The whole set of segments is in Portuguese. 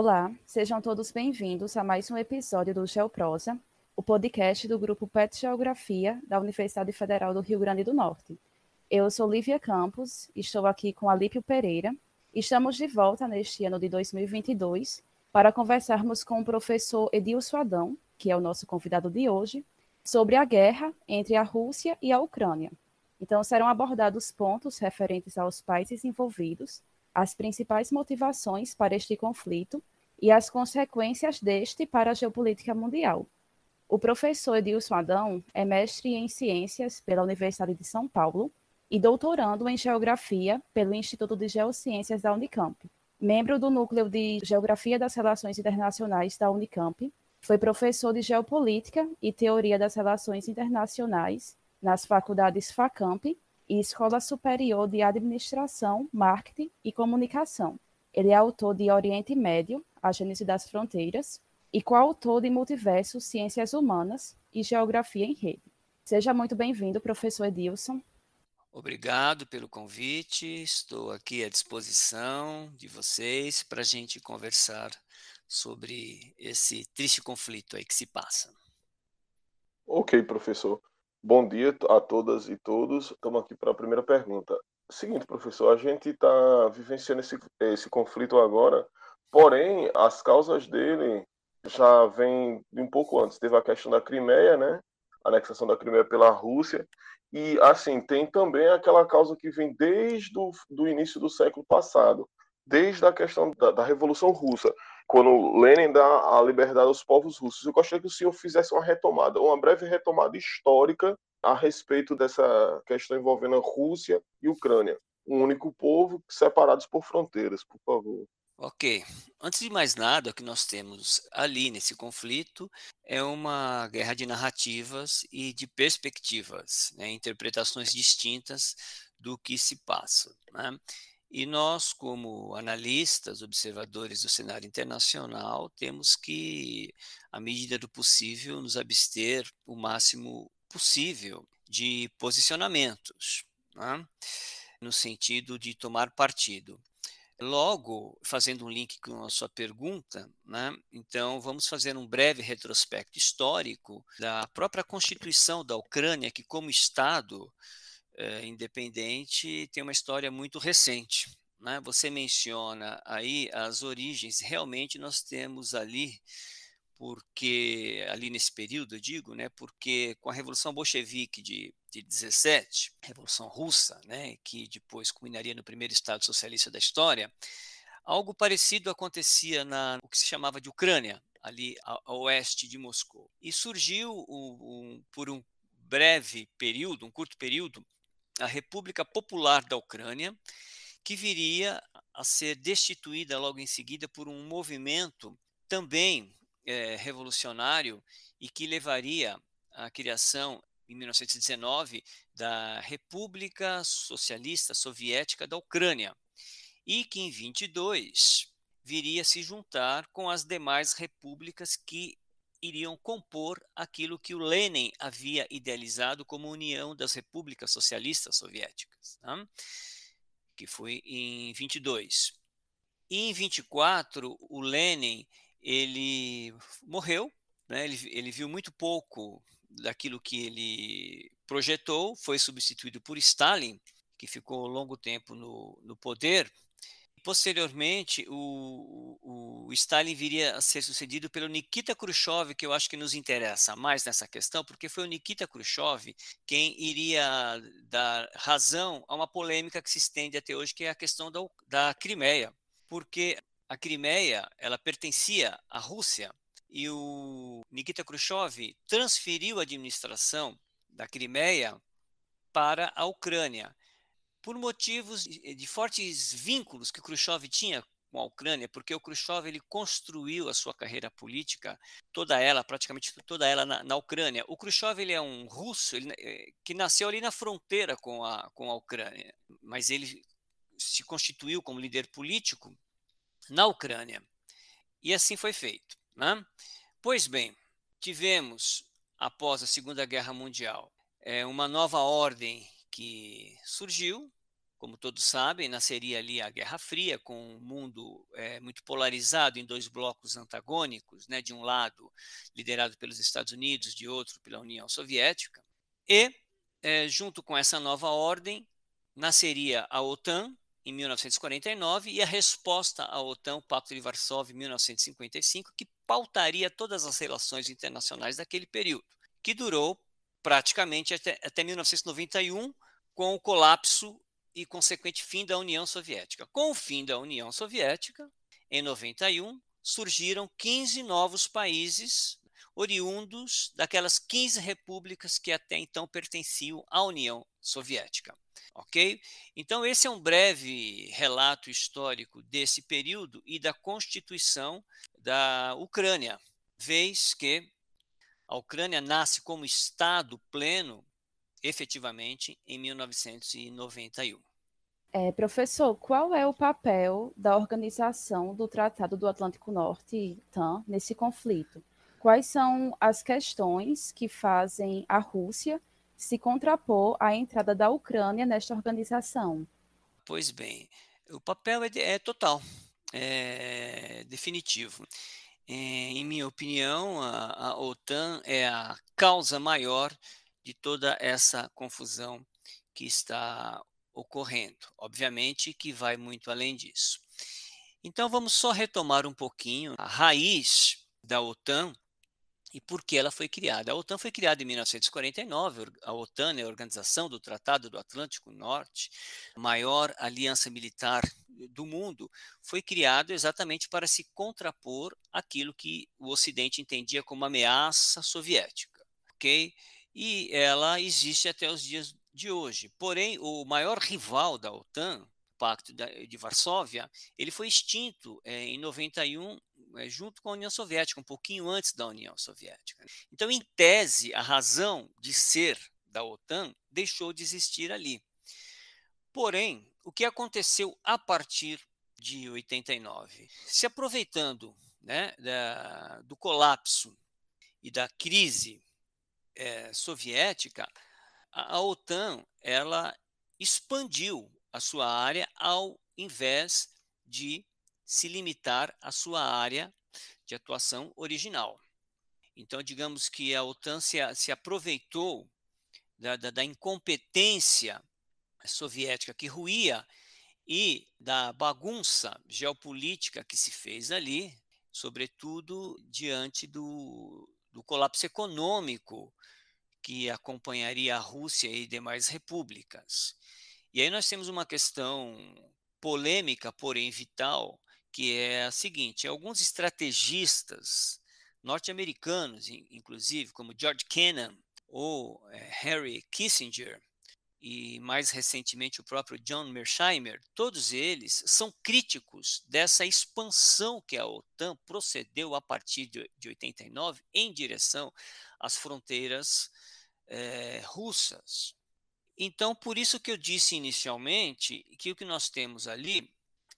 Olá, sejam todos bem-vindos a mais um episódio do Geoprosa, o podcast do grupo PET Geografia da Universidade Federal do Rio Grande do Norte. Eu sou Lívia Campos, estou aqui com Alípio Pereira. Estamos de volta neste ano de 2022 para conversarmos com o professor Edilson Adão, que é o nosso convidado de hoje, sobre a guerra entre a Rússia e a Ucrânia. Então, serão abordados pontos referentes aos países envolvidos, as principais motivações para este conflito e as consequências deste para a geopolítica mundial. O professor Edilson Adão é mestre em Ciências pela Universidade de São Paulo e doutorando em Geografia pelo Instituto de Geociências da Unicamp. Membro do Núcleo de Geografia das Relações Internacionais da Unicamp, foi professor de Geopolítica e Teoria das Relações Internacionais nas faculdades FACAMP e Escola Superior de Administração, Marketing e Comunicação. Ele é autor de Oriente Médio, A Gênese das Fronteiras, e coautor de Multiverso, Ciências Humanas e Geografia em Rede. Seja muito bem-vindo, professor Edilson. Obrigado pelo convite, estou aqui à disposição de vocês para a gente conversar sobre esse triste conflito aí que se passa. Ok, professor. Bom dia a todas e todos. Estamos aqui para a primeira pergunta. Seguinte, professor, a gente está vivenciando esse, esse conflito agora, porém, as causas dele já vêm de um pouco antes. Teve a questão da Crimeia, né? A anexação da Crimeia pela Rússia. E, assim, tem também aquela causa que vem desde o do início do século passado, desde a questão da, da Revolução Russa quando Lenin dá a liberdade aos povos russos. Eu gostaria que o senhor fizesse uma retomada, uma breve retomada histórica a respeito dessa questão envolvendo a Rússia e Ucrânia, um único povo separados por fronteiras, por favor. Ok. Antes de mais nada, o que nós temos ali nesse conflito é uma guerra de narrativas e de perspectivas, né, interpretações distintas do que se passa. Né? E nós, como analistas, observadores do cenário internacional, temos que, à medida do possível, nos abster o máximo possível de posicionamentos, né? no sentido de tomar partido. Logo, fazendo um link com a sua pergunta, né? então vamos fazer um breve retrospecto histórico da própria constituição da Ucrânia, que, como Estado, é, independente tem uma história muito recente. Né? Você menciona aí as origens, realmente nós temos ali, porque ali nesse período, eu digo, né, porque com a Revolução Bolchevique de, de 17, Revolução Russa, né, que depois culminaria no primeiro Estado socialista da história, algo parecido acontecia na o que se chamava de Ucrânia, ali a, a oeste de Moscou. E surgiu um, por um breve período, um curto período, a República Popular da Ucrânia, que viria a ser destituída logo em seguida por um movimento também é, revolucionário e que levaria à criação, em 1919, da República Socialista Soviética da Ucrânia, e que em 22 viria a se juntar com as demais repúblicas que iriam compor aquilo que o Lenin havia idealizado como União das Repúblicas Socialistas Soviéticas, né? que foi em 22. E em 24, o Lenin ele morreu, né? ele, ele viu muito pouco daquilo que ele projetou, foi substituído por Stalin, que ficou longo tempo no, no poder, Posteriormente, o, o, Stalin viria a ser sucedido pelo Nikita Khrushchev, que eu acho que nos interessa mais nessa questão, porque foi o Nikita Khrushchev quem iria dar razão a uma polêmica que se estende até hoje, que é a questão da, da Crimeia. Porque a Crimeia ela pertencia à Rússia e o Nikita Khrushchev transferiu a administração da Crimeia para a Ucrânia por motivos de fortes vínculos que Khrushchev tinha com a Ucrânia, porque o Khrushchev ele construiu a sua carreira política, toda ela, praticamente toda ela na, na Ucrânia. O Khrushchev ele é um russo ele, eh, que nasceu ali na fronteira com a, com a Ucrânia, mas ele se constituiu como líder político na Ucrânia. E assim foi feito. Né? Pois bem, tivemos, após a Segunda Guerra Mundial, é, uma nova ordem que surgiu, como todos sabem, nasceria ali a Guerra Fria, com um mundo é, muito polarizado em dois blocos antagônicos, né, de um lado liderado pelos Estados Unidos, de outro pela União Soviética. E, é, junto com essa nova ordem, nasceria a OTAN em 1949 e a resposta à OTAN, o Pacto de Varsóvia, em 1955, que pautaria todas as relações internacionais daquele período, que durou praticamente até, até 1991, com o colapso e consequente fim da União Soviética. Com o fim da União Soviética, em 91, surgiram 15 novos países oriundos daquelas 15 repúblicas que até então pertenciam à União Soviética. Ok? Então, esse é um breve relato histórico desse período e da constituição da Ucrânia, vez que a Ucrânia nasce como Estado pleno, efetivamente, em 1991. É, professor, qual é o papel da organização do Tratado do Atlântico Norte, TAN, nesse conflito? Quais são as questões que fazem a Rússia se contrapor à entrada da Ucrânia nesta organização? Pois bem, o papel é, é total, é definitivo. É, em minha opinião, a, a OTAN é a causa maior de toda essa confusão que está ocorrendo. Obviamente que vai muito além disso. Então vamos só retomar um pouquinho a raiz da OTAN e por que ela foi criada. A OTAN foi criada em 1949, a OTAN é a Organização do Tratado do Atlântico Norte, maior aliança militar do mundo, foi criado exatamente para se contrapor aquilo que o Ocidente entendia como ameaça soviética, ok? E ela existe até os dias de hoje. Porém, o maior rival da OTAN, o Pacto de Varsóvia, ele foi extinto é, em 91 é, junto com a União Soviética, um pouquinho antes da União Soviética. Então, em tese, a razão de ser da OTAN deixou de existir ali. Porém, o que aconteceu a partir de 89? Se aproveitando né, da, do colapso e da crise é, soviética, a, OTAN ela expandiu a sua área ao invés de se limitar à sua área de atuação original. Então, digamos que a OTAN se, se aproveitou da, da, da, incompetência soviética que ruía e da bagunça geopolítica que se fez ali, sobretudo diante do, do colapso econômico que acompanharia a Rússia e demais repúblicas. E aí nós temos uma questão polêmica, porém vital, que é a seguinte: alguns estrategistas norte-americanos, inclusive, como George Kennan ou é, Harry Kissinger, e mais recentemente o próprio John Mearsheimer, todos eles são críticos dessa expansão que a OTAN procedeu a partir de 89 em direção às fronteiras é, russas. Então, por isso que eu disse inicialmente que o que nós temos ali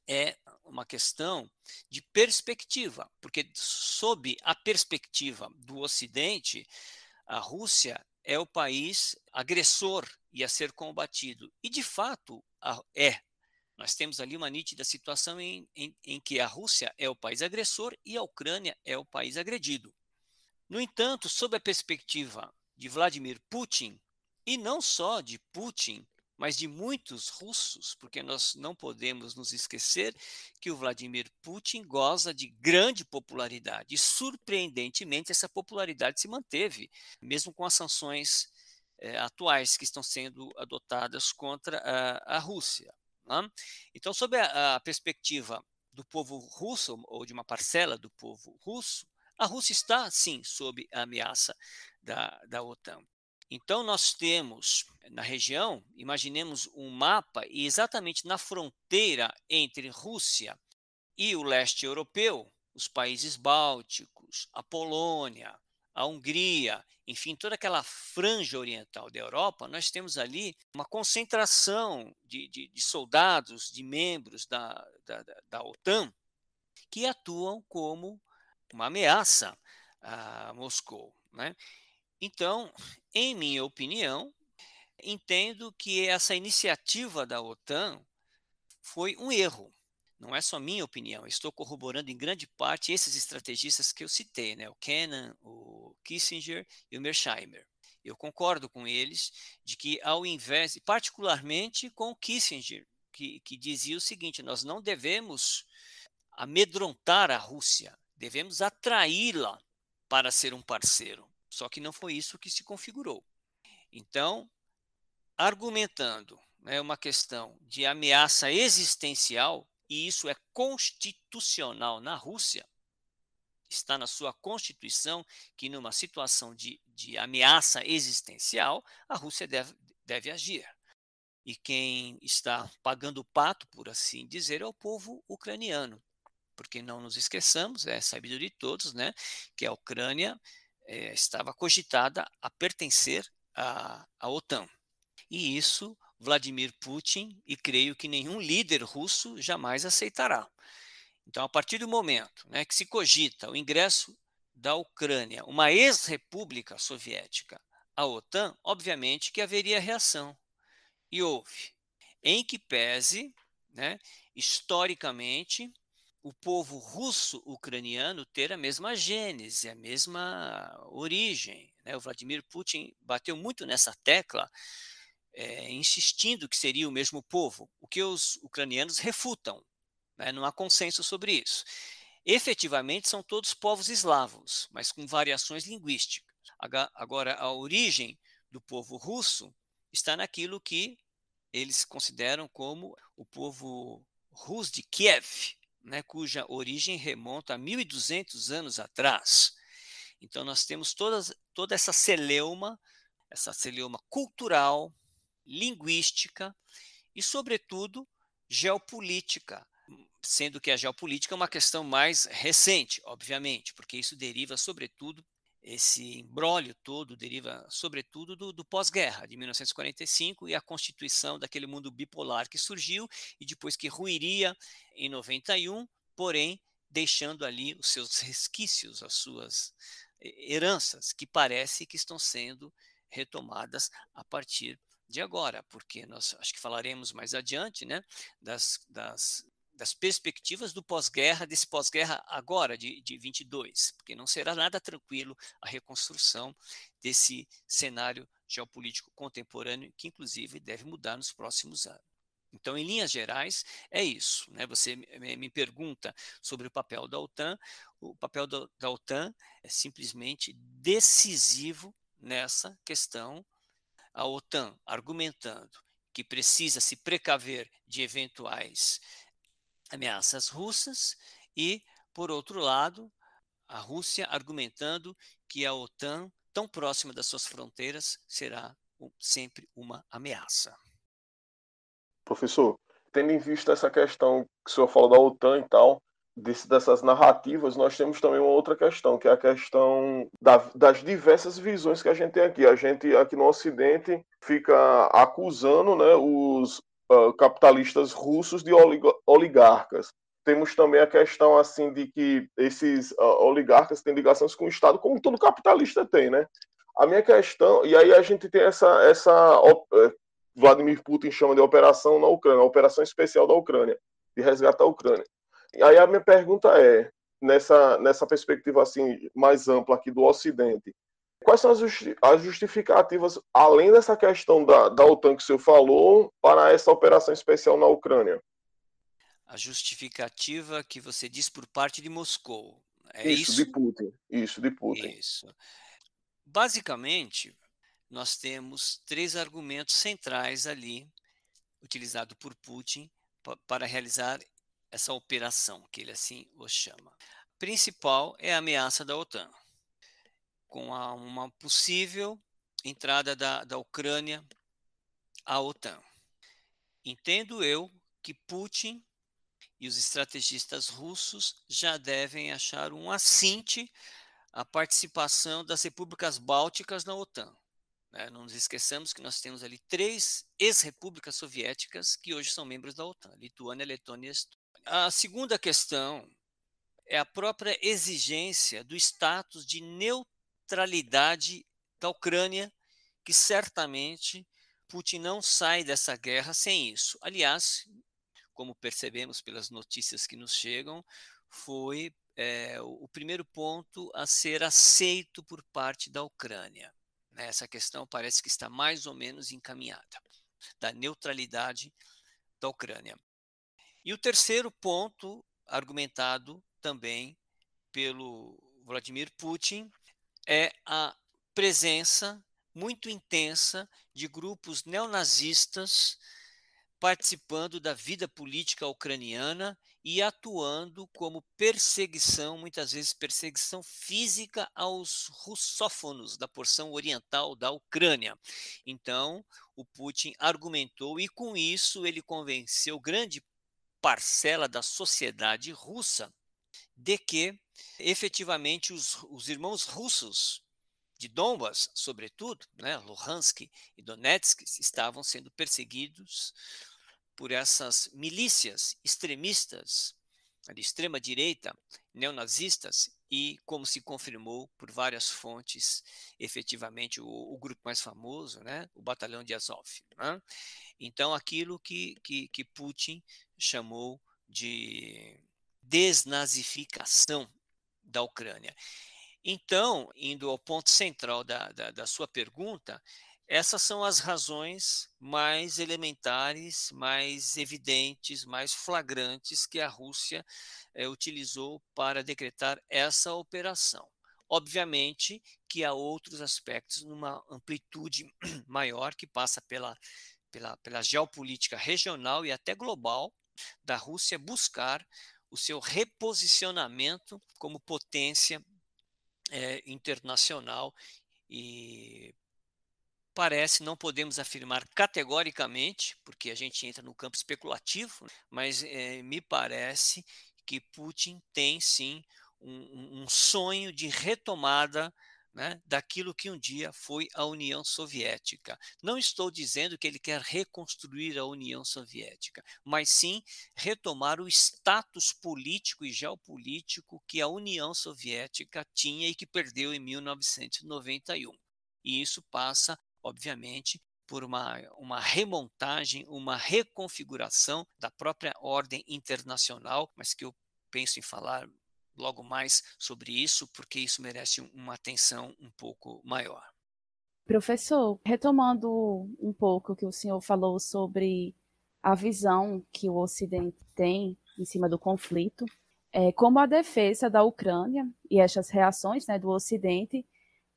é uma questão de perspectiva, porque sob a perspectiva do Ocidente, a Rússia é o país agressor e a ser combatido. E, de fato, é. Nós temos ali uma nítida situação em, em, em que a Rússia é o país agressor e a Ucrânia é o país agredido. No entanto, sob a perspectiva de Vladimir Putin, e não só de Putin, mas de muitos russos, porque nós não podemos nos esquecer que o Vladimir Putin goza de grande popularidade. E, surpreendentemente, essa popularidade se manteve, mesmo com as sanções eh, atuais que estão sendo adotadas contra a, a Rússia. Né? Então, sob a, a perspectiva do povo russo, ou de uma parcela do povo russo, a Rússia está, sim, sob ameaça da, da OTAN. Então, nós temos na região, imaginemos um mapa, e exatamente na fronteira entre Rússia e o leste europeu, os países bálticos, a Polônia, a Hungria, enfim, toda aquela franja oriental da Europa, nós temos ali uma concentração de, de, de soldados, de membros da, da, da OTAN, que atuam como uma ameaça a Moscou. Né? Então, em minha opinião, entendo que essa iniciativa da OTAN foi um erro. Não é só minha opinião, estou corroborando em grande parte esses estrategistas que eu citei, né? o Kennan, o Kissinger e o Mersheimer. Eu concordo com eles de que, ao invés, particularmente com o Kissinger, que, que dizia o seguinte: nós não devemos amedrontar a Rússia, devemos atraí-la para ser um parceiro. Só que não foi isso que se configurou. Então, argumentando né, uma questão de ameaça existencial, e isso é constitucional na Rússia, está na sua Constituição que, numa situação de, de ameaça existencial, a Rússia deve, deve agir. E quem está pagando o pato, por assim dizer, é o povo ucraniano. Porque não nos esqueçamos, é sabido de todos, né, que a Ucrânia é, estava cogitada a pertencer à, à OTAN. E isso Vladimir Putin e creio que nenhum líder russo jamais aceitará. Então, a partir do momento né, que se cogita o ingresso da Ucrânia, uma ex-república soviética, à OTAN, obviamente que haveria reação. E houve. Em que pese, né, historicamente, o povo russo-ucraniano ter a mesma gênese, a mesma origem. Né? O Vladimir Putin bateu muito nessa tecla é, insistindo que seria o mesmo povo, o que os ucranianos refutam. Né? Não há consenso sobre isso. Efetivamente, são todos povos eslavos, mas com variações linguísticas. Agora, a origem do povo russo está naquilo que eles consideram como o povo russo de Kiev, né, cuja origem remonta a 1.200 anos atrás. Então, nós temos todas, toda essa celeuma, essa celeuma cultural, linguística e, sobretudo, geopolítica, sendo que a geopolítica é uma questão mais recente, obviamente, porque isso deriva, sobretudo, esse embrólio todo deriva, sobretudo, do, do pós-guerra, de 1945, e a constituição daquele mundo bipolar que surgiu e depois que ruiria em 91, porém, deixando ali os seus resquícios, as suas heranças, que parece que estão sendo retomadas a partir de agora, porque nós acho que falaremos mais adiante, né, das, das, das perspectivas do pós-guerra, desse pós-guerra agora, de, de 22, porque não será nada tranquilo a reconstrução desse cenário geopolítico contemporâneo, que inclusive deve mudar nos próximos anos. Então, em linhas gerais, é isso. Né? Você me pergunta sobre o papel da OTAN. O papel da, da OTAN é simplesmente decisivo nessa questão a OTAN argumentando que precisa se precaver de eventuais ameaças russas e, por outro lado, a Rússia argumentando que a OTAN, tão próxima das suas fronteiras, será sempre uma ameaça. Professor, tendo em vista essa questão que o senhor falou da OTAN e tal, desse, dessas narrativas, nós temos também uma outra questão, que é a questão da, das diversas visões que a gente tem aqui. A gente, aqui no Ocidente, fica acusando né, os uh, capitalistas russos de oligarcas. Temos também a questão assim de que esses uh, oligarcas têm ligações com o Estado, como todo capitalista tem, né? A minha questão, e aí a gente tem essa, essa uh, Vladimir Putin chama de operação na Ucrânia, operação especial da Ucrânia, de resgatar a Ucrânia. E aí a minha pergunta é, nessa, nessa perspectiva assim mais ampla aqui do Ocidente, quais são as, justi as justificativas, além dessa questão da, da OTAN que o senhor falou, para essa operação especial na Ucrânia? A justificativa que você diz por parte de Moscou. É isso, isso, de Putin. Isso, de Putin. Isso. Basicamente, nós temos três argumentos centrais ali, utilizados por Putin para realizar essa operação, que ele assim o chama. Principal é a ameaça da OTAN, com a, uma possível entrada da, da Ucrânia à OTAN. Entendo eu que Putin e os estrategistas russos já devem achar um assinte à participação das repúblicas bálticas na OTAN. Né? Não nos esqueçamos que nós temos ali três ex-repúblicas soviéticas que hoje são membros da OTAN: Lituânia, Letônia e Estônia. A segunda questão é a própria exigência do status de neutralidade da Ucrânia, que certamente Putin não sai dessa guerra sem isso. Aliás, como percebemos pelas notícias que nos chegam, foi é, o primeiro ponto a ser aceito por parte da Ucrânia. Né? Essa questão parece que está mais ou menos encaminhada, da neutralidade da Ucrânia. E o terceiro ponto, argumentado também pelo Vladimir Putin, é a presença muito intensa de grupos neonazistas participando da vida política ucraniana e atuando como perseguição, muitas vezes perseguição física aos russófonos da porção oriental da Ucrânia. Então, o Putin argumentou e com isso ele convenceu grande parcela da sociedade russa de que efetivamente os, os irmãos russos de Donbas, sobretudo, né, Luhansk e Donetsk, estavam sendo perseguidos por essas milícias extremistas de extrema direita, neonazistas e, como se confirmou por várias fontes, efetivamente o, o grupo mais famoso, né, o Batalhão de Azov. Né? Então, aquilo que, que, que Putin chamou de desnazificação da Ucrânia. Então, indo ao ponto central da, da, da sua pergunta, essas são as razões mais elementares, mais evidentes, mais flagrantes que a Rússia é, utilizou para decretar essa operação. Obviamente que há outros aspectos numa amplitude maior que passa pela, pela, pela geopolítica regional e até global da Rússia buscar o seu reposicionamento como potência é, internacional e parece, não podemos afirmar categoricamente, porque a gente entra no campo especulativo, mas é, me parece que Putin tem sim um, um sonho de retomada né, daquilo que um dia foi a União Soviética. Não estou dizendo que ele quer reconstruir a União Soviética, mas sim retomar o status político e geopolítico que a União Soviética tinha e que perdeu em 1991. E isso passa, obviamente, por uma, uma remontagem, uma reconfiguração da própria ordem internacional, mas que eu penso em falar logo mais sobre isso, porque isso merece uma atenção um pouco maior. Professor, retomando um pouco o que o senhor falou sobre a visão que o Ocidente tem em cima do conflito, é, como a defesa da Ucrânia e essas reações né, do Ocidente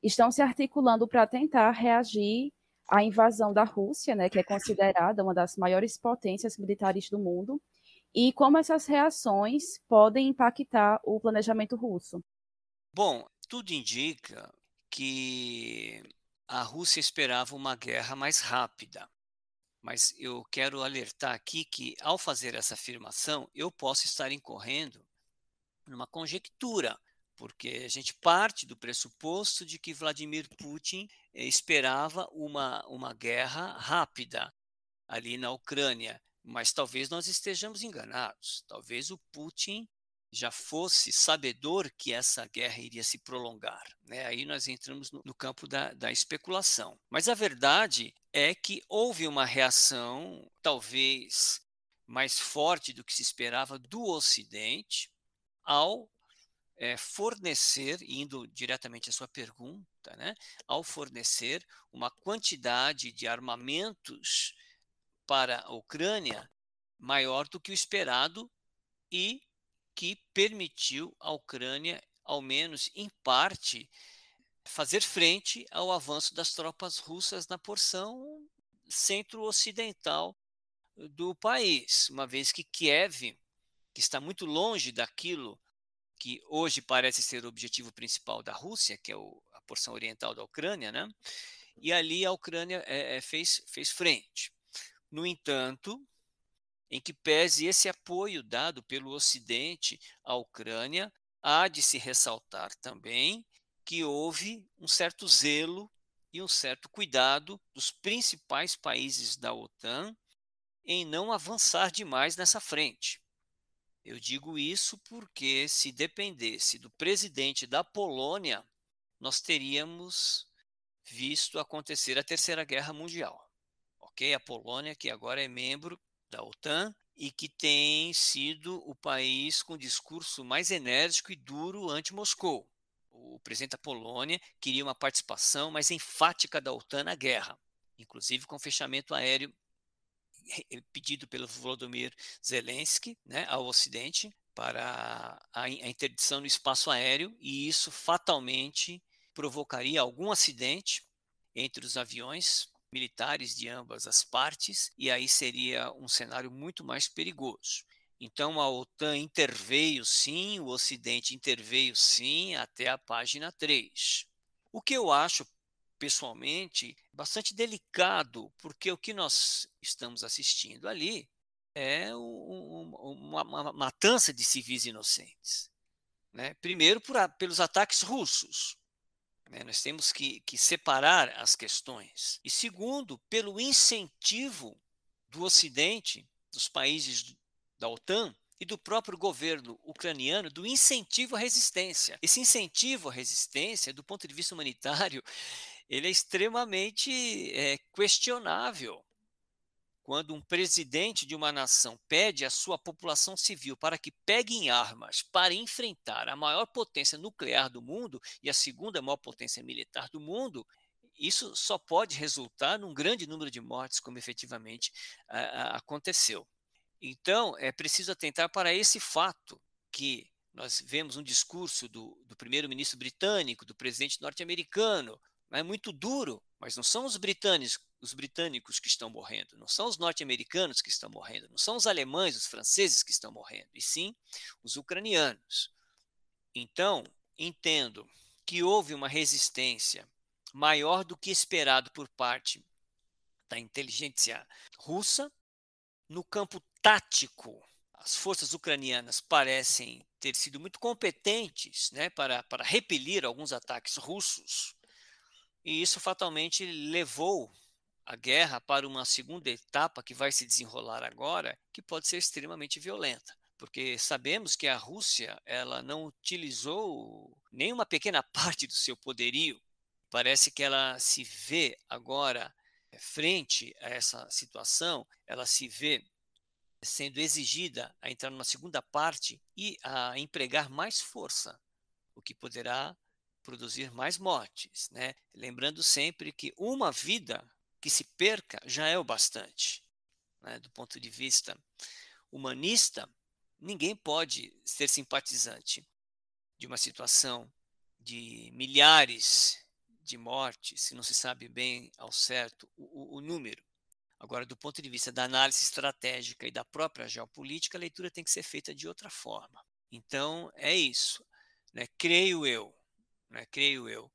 estão se articulando para tentar reagir à invasão da Rússia, né, que é considerada uma das maiores potências militares do mundo, e como essas reações podem impactar o planejamento russo? Bom, tudo indica que a Rússia esperava uma guerra mais rápida. Mas eu quero alertar aqui que, ao fazer essa afirmação, eu posso estar incorrendo numa conjectura, porque a gente parte do pressuposto de que Vladimir Putin eh, esperava uma, uma guerra rápida ali na Ucrânia, mas talvez nós estejamos enganados. Talvez o Putin já fosse sabedor que essa guerra iria se prolongar. Né? Aí nós entramos no, no campo da, da, especulação. Mas a verdade é que houve uma reação, talvez mais forte do que se esperava, do Ocidente ao é, fornecer, indo diretamente à sua pergunta, né? ao fornecer uma quantidade de armamentos para a Ucrânia maior do que o esperado e que permitiu à Ucrânia, ao menos em parte, fazer frente ao avanço das tropas russas na porção centro-ocidental do país, uma vez que Kiev, que está muito longe daquilo que hoje parece ser o objetivo principal da Rússia, que é o, a porção oriental da Ucrânia, né? E ali a Ucrânia é, é, fez, fez frente. No entanto, em que pese esse apoio dado pelo Ocidente à Ucrânia, há de se ressaltar também que houve um certo zelo e um certo cuidado dos principais países da OTAN em não avançar demais nessa frente. Eu digo isso porque, se dependesse do presidente da Polônia, nós teríamos visto acontecer a Terceira Guerra Mundial ok? A Polônia, que agora é membro da OTAN e que tem sido o país com discurso mais enérgico e duro anti-Moscou. O presidente da Polônia queria uma participação mais enfática da OTAN na guerra, inclusive com fechamento aéreo pedido pelo Volodymyr Zelensky né, ao Ocidente para a interdição no espaço aéreo, e isso fatalmente provocaria algum acidente entre os aviões militares de ambas as partes, e aí seria um cenário muito mais perigoso. Então a OTAN interveio sim, o Ocidente interveio sim, até a página 3. O que eu acho, pessoalmente, bastante delicado, porque o que nós estamos assistindo ali é uma, matança de civis inocentes. Né? Primeiro, por, pelos ataques russos. Né? Nós temos que, que separar as questões. E segundo, pelo incentivo do Ocidente, dos países da OTAN, e do próprio governo ucraniano do incentivo à resistência. Esse incentivo à resistência, do ponto de vista humanitário, ele é extremamente é, questionável quando um presidente de uma nação pede à sua população civil para que pegue em armas para enfrentar a maior potência nuclear do mundo e a segunda maior potência militar do mundo, isso só pode resultar num grande número de mortes, como efetivamente aconteceu. Então, é preciso atentar para esse fato que nós vemos um discurso do, do primeiro-ministro britânico, do presidente norte-americano, é muito duro, mas não são os britânicos, os britânicos que estão morrendo, não são os norte-americanos que estão morrendo, não são os alemães, os franceses que estão morrendo, e sim os ucranianos. Então, entendo que houve uma resistência maior do que esperado por parte da inteligência russa. No campo tático, as forças ucranianas parecem ter sido muito competentes né, para, para repelir alguns ataques russos e isso fatalmente levou a guerra para uma segunda etapa que vai se desenrolar agora, que pode ser extremamente violenta, porque sabemos que a Rússia ela não utilizou nem uma pequena parte do seu poderio. Parece que ela se vê agora eh, frente a essa situação, ela se vê sendo exigida a entrar numa segunda parte e a empregar mais força, o que poderá produzir mais mortes, né? Lembrando sempre que uma vida que se perca já é o bastante. Né? Do ponto de vista humanista, ninguém pode ser simpatizante de uma situação de milhares de mortes, se não se sabe bem ao certo o, o, número. Agora, do ponto de vista da análise estratégica e da própria geopolítica, a leitura tem que ser feita de outra forma. Então, é isso. Né? Creio eu né, creio eu,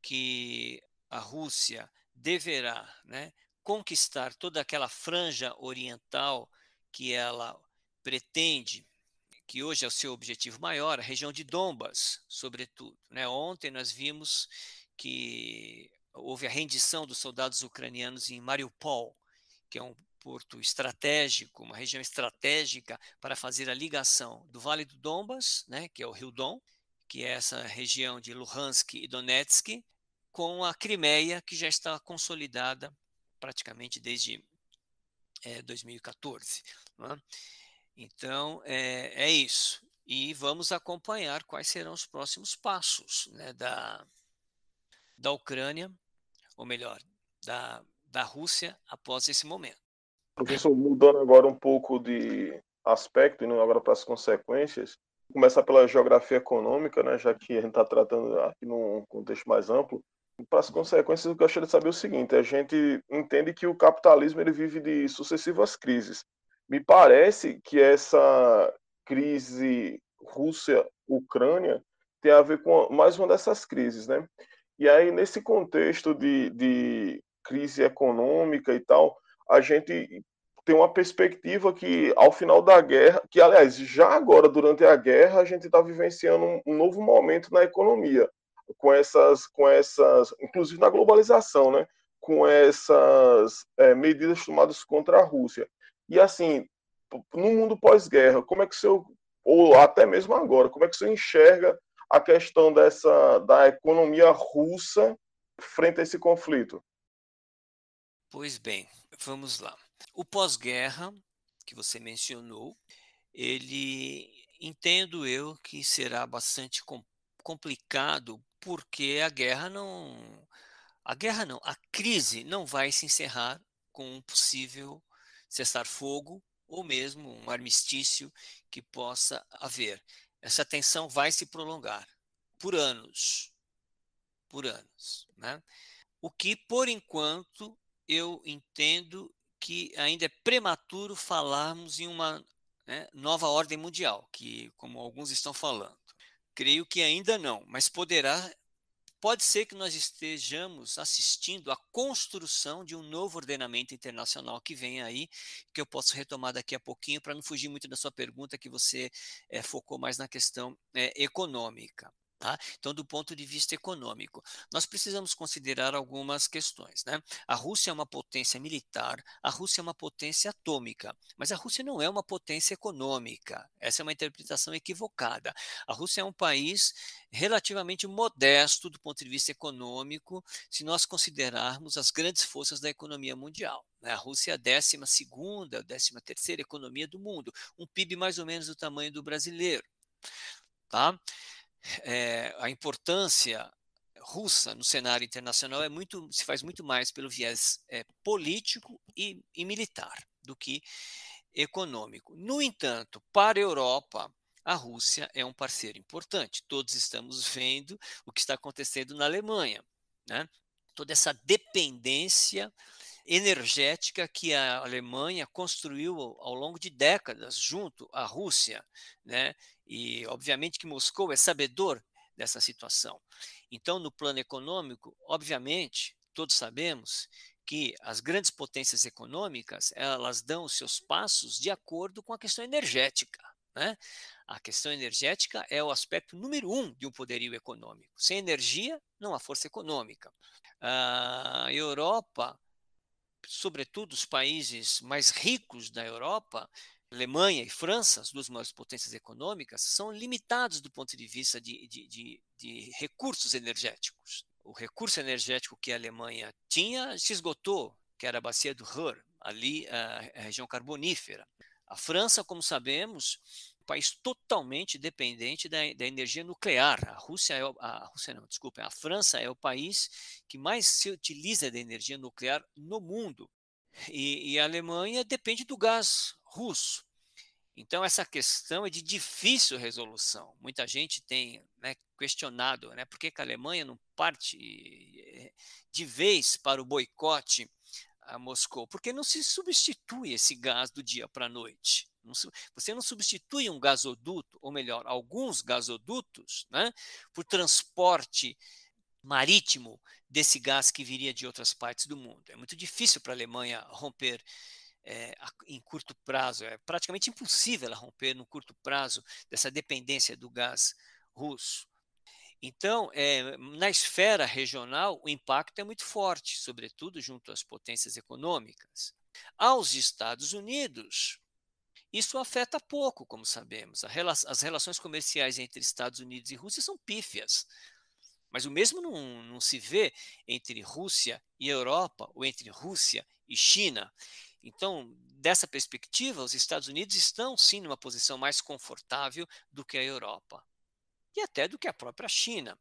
que a Rússia deverá né, conquistar toda aquela franja oriental que ela pretende, que hoje é o seu objetivo maior, a região de Donbas, sobretudo. Né? Ontem nós vimos que houve a rendição dos soldados ucranianos em Mariupol, que é um porto estratégico, uma região estratégica para fazer a ligação do Vale do Donbas, né, que é o rio Don, que é essa região de Luhansk e Donetsk, com a Crimeia, que já está consolidada praticamente desde é, 2014. É? Então, é, é, isso. E vamos acompanhar quais serão os próximos passos né, da, da Ucrânia, ou melhor, da, da Rússia após esse momento. Professor, mudando agora um pouco de aspecto, indo agora para as consequências, começar pela geografia econômica, né, já que a gente está tratando aqui num contexto mais amplo. Para as consequências, eu gostaria de saber o seguinte: a gente entende que o capitalismo ele vive de sucessivas crises. Me parece que essa crise Rússia-Ucrânia tem a ver com mais uma dessas crises, né? E aí, nesse contexto de, de crise econômica e tal, a gente tem uma perspectiva que, ao final da guerra, que, aliás, já agora, durante a guerra, a gente está vivenciando um, novo momento na economia, com essas, com essas, inclusive na globalização, né? com essas é, medidas tomadas contra a Rússia. E, assim, no mundo pós-guerra, como é que o senhor, ou até mesmo agora, como é que o senhor enxerga a questão dessa, da economia russa frente a esse conflito? Pois bem, vamos lá. O pós-guerra, que você mencionou, ele entendo eu que será bastante com, complicado, porque a guerra não. A guerra não, a crise não vai se encerrar com um possível cessar-fogo ou mesmo um armistício que possa haver. Essa tensão vai se prolongar por anos. Por anos. Né? O que, por enquanto, eu entendo que ainda é prematuro falarmos em uma né, nova ordem mundial, que, como alguns estão falando. Creio que ainda não, mas poderá, pode ser que nós estejamos assistindo à construção de um novo ordenamento internacional que vem aí, que eu posso retomar daqui a pouquinho, para não fugir muito da sua pergunta, que você é, focou mais na questão é, econômica. Tá? Então, do ponto de vista econômico, nós precisamos considerar algumas questões. Né? A Rússia é uma potência militar, a Rússia é uma potência atômica, mas a Rússia não é uma potência econômica. Essa é uma interpretação equivocada. A Rússia é um país relativamente modesto do ponto de vista econômico, se nós considerarmos as grandes forças da economia mundial. Né? A Rússia é a 12, 13 terceira economia do mundo, um PIB mais ou menos do tamanho do brasileiro. Tá? É, a importância russa no cenário internacional é muito se faz muito mais pelo viés é, político e, e militar do que econômico. No entanto, para a Europa, a Rússia é um parceiro importante. Todos estamos vendo o que está acontecendo na Alemanha, né? Toda essa dependência energética que a Alemanha construiu ao longo de décadas junto à Rússia, né? E obviamente que Moscou é sabedor dessa situação. Então, no plano econômico, obviamente, todos sabemos que as grandes potências econômicas elas dão os seus passos de acordo com a questão energética. Né? A questão energética é o aspecto número um de um poderio econômico. Sem energia, não há força econômica. A Europa sobretudo os países mais ricos da Europa, Alemanha e França, as duas maiores potências econômicas, são limitados do ponto de vista de, de, de, de recursos energéticos. O recurso energético que a Alemanha tinha se esgotou, que era a bacia do Ruhr, ali a, região carbonífera. A França, como sabemos, um país totalmente dependente da, da, energia nuclear. A Rússia é a Rússia não, desculpa, a França é o país que mais se utiliza da energia nuclear no mundo. E, e a Alemanha depende do gás russo. Então essa questão é de difícil resolução. Muita gente tem né, questionado, né, por que, que a Alemanha não parte eh, de vez para o boicote a Moscou? Porque não se substitui esse gás do dia para a noite. Você não substitui um gasoduto, ou melhor, alguns gasodutos, né, por transporte marítimo desse gás que viria de outras partes do mundo. É muito difícil para a Alemanha romper é, em curto prazo, é praticamente impossível ela romper no curto prazo dessa dependência do gás russo. Então, é, na esfera regional, o impacto é muito forte, sobretudo junto às potências econômicas. Aos Estados Unidos, isso afeta pouco, como sabemos. As relações comerciais entre Estados Unidos e Rússia são pífias. Mas o mesmo não, não se vê entre Rússia e Europa, ou entre Rússia e China. Então, dessa perspectiva, os Estados Unidos estão sim numa posição mais confortável do que a Europa. E até do que a própria China,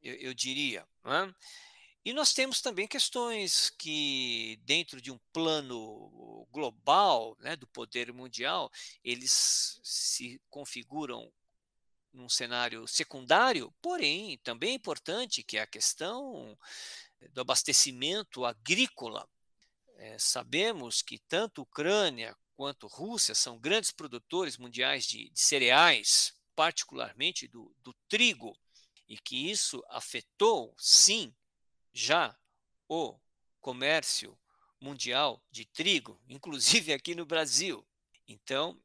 eu, eu diria. Não é? E nós temos também questões que, dentro de um plano global né, do poder mundial, eles se configuram num cenário secundário, porém também é importante, que é a questão do abastecimento agrícola. É, sabemos que tanto Ucrânia quanto Rússia são grandes produtores mundiais de, de cereais, particularmente do, do trigo, e que isso afetou, sim, já o comércio mundial de trigo, inclusive aqui no Brasil. Então,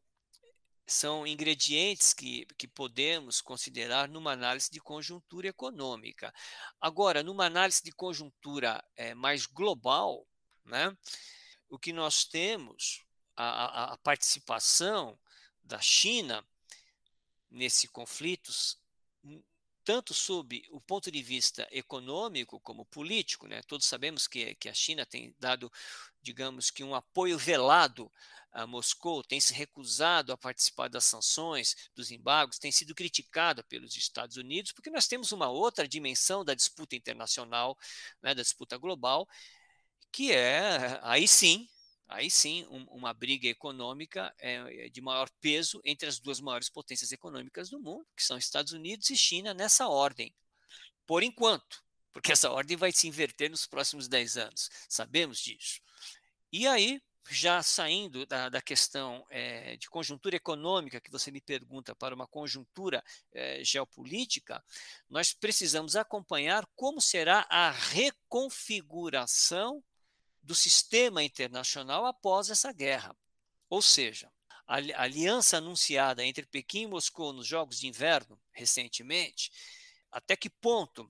são ingredientes que, que podemos considerar numa análise de conjuntura econômica. Agora, numa análise de conjuntura é, mais global, né, o que nós temos, a, a participação da China nesse conflito tanto sob o ponto de vista econômico como político. Né? Todos sabemos que, que a China tem dado, digamos que, um apoio velado a Moscou, tem se recusado a participar das sanções, dos embargos, tem sido criticada pelos Estados Unidos, porque nós temos uma outra dimensão da disputa internacional, né, da disputa global, que é, aí sim, aí sim, um, uma briga econômica é, de maior peso entre as duas maiores potências econômicas do mundo, que são Estados Unidos e China, nessa ordem. Por enquanto, porque essa ordem vai se inverter nos próximos 10 anos, sabemos disso. E aí, já saindo da, da questão é, de conjuntura econômica, que você me pergunta, para uma conjuntura é, geopolítica, nós precisamos acompanhar como será a reconfiguração do sistema internacional após essa guerra. Ou seja, a aliança anunciada entre Pequim e Moscou nos Jogos de Inverno, recentemente, até que ponto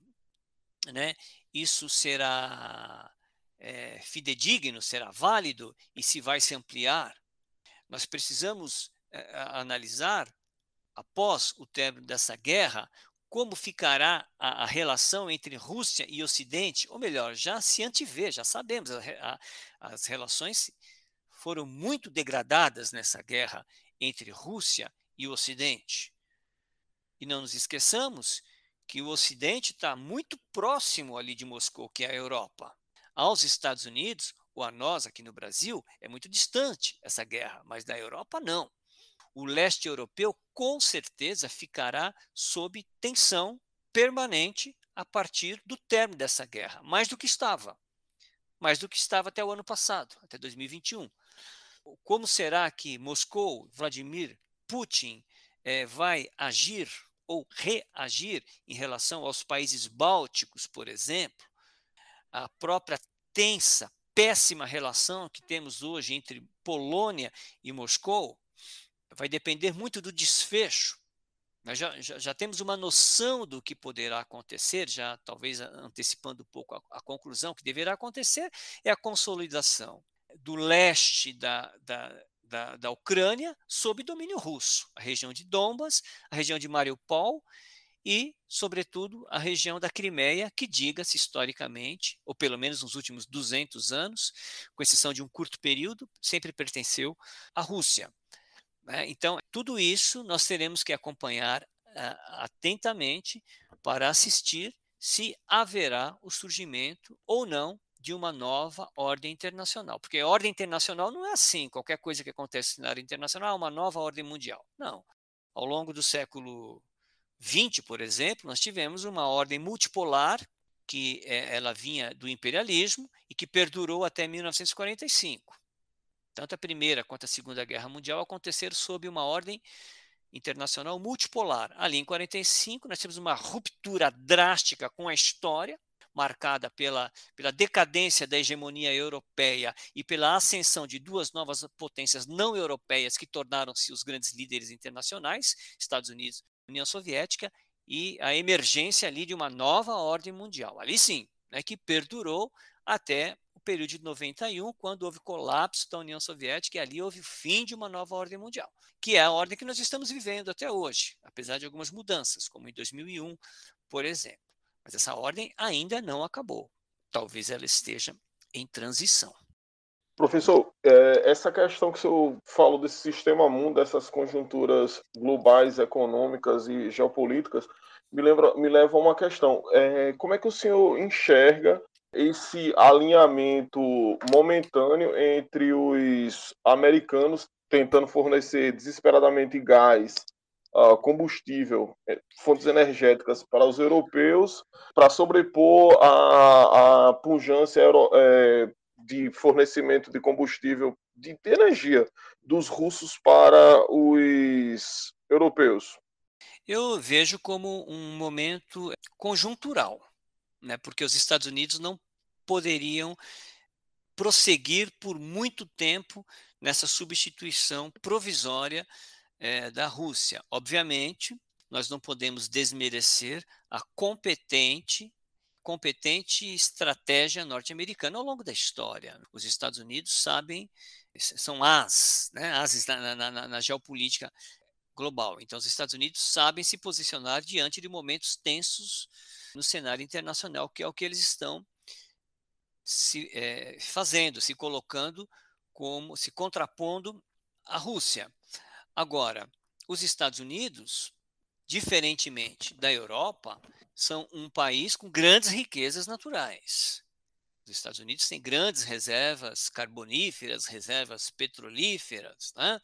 né, isso será é, fidedigno, será válido e se vai se ampliar? Nós precisamos é, analisar, após o término dessa guerra, como ficará a, a, relação entre Rússia e Ocidente, ou melhor, já se antevê, já sabemos, a, a, as relações foram muito degradadas nessa guerra entre Rússia e Ocidente. E não nos esqueçamos que o Ocidente está muito próximo ali de Moscou, que é a Europa. Aos Estados Unidos, ou a nós aqui no Brasil, é muito distante essa guerra, mas da Europa não o leste europeu com certeza ficará sob tensão permanente a partir do término dessa guerra, mais do que estava, mais do que estava até o ano passado, até 2021. Como será que Moscou, Vladimir Putin, eh, vai agir ou reagir em relação aos países bálticos, por exemplo? A própria tensa, péssima relação que temos hoje entre Polônia e Moscou, vai depender muito do desfecho. Nós já, já, já, temos uma noção do que poderá acontecer, já talvez antecipando um pouco a, a conclusão que deverá acontecer, é a consolidação do leste da, da, da, da Ucrânia sob domínio russo, a região de Donbas, a região de Mariupol e, sobretudo, a região da Crimeia, que, diga-se historicamente, ou pelo menos nos últimos 200 anos, com exceção de um curto período, sempre pertenceu à Rússia. Né? Então, tudo isso nós teremos que acompanhar uh, atentamente para assistir se haverá o surgimento ou não de uma nova ordem internacional. Porque a ordem internacional não é assim, qualquer coisa que acontece na área internacional é uma nova ordem mundial. Não. Ao longo do século XX, por exemplo, nós tivemos uma ordem multipolar que é, ela vinha do imperialismo e que perdurou até 1945 tanto a Primeira quanto a Segunda Guerra Mundial aconteceram sob uma ordem internacional multipolar. Ali em 45 nós temos uma ruptura drástica com a história, marcada pela, pela decadência da hegemonia europeia e pela ascensão de duas novas potências não europeias que tornaram-se os grandes líderes internacionais, Estados Unidos União Soviética, e a emergência ali de uma nova ordem mundial. Ali sim, né, que perdurou até período de 91, quando houve colapso da União Soviética, e ali houve o fim de uma nova ordem mundial, que é a ordem que nós estamos vivendo até hoje, apesar de algumas mudanças, como em 2001, por exemplo. Mas essa ordem ainda não acabou. Talvez ela esteja em transição. Professor, é, essa questão que o senhor falou desse sistema mundo, dessas conjunturas globais, econômicas e geopolíticas, me, lembra, me leva a uma questão. É, como é que o senhor enxerga esse alinhamento momentâneo entre os americanos tentando fornecer desesperadamente gás, uh, combustível, eh, fontes energéticas para os europeus, para sobrepor a, a pujança é, de fornecimento de combustível, de energia dos russos para os europeus? Eu vejo como um momento conjuntural né, porque os Estados Unidos não poderiam prosseguir por muito tempo nessa substituição provisória é, da Rússia. Obviamente, nós não podemos desmerecer a competente competente estratégia norte-americana ao longo da história. Os Estados Unidos sabem, são as, né, ases na, na, na geopolítica global. Então, os Estados Unidos sabem se posicionar diante de momentos tensos no cenário internacional, que é o que eles estão se é, fazendo, se colocando como, se contrapondo à Rússia. Agora, os Estados Unidos, diferentemente da Europa, são um país com grandes riquezas naturais. Os Estados Unidos têm grandes reservas carboníferas, reservas petrolíferas, né?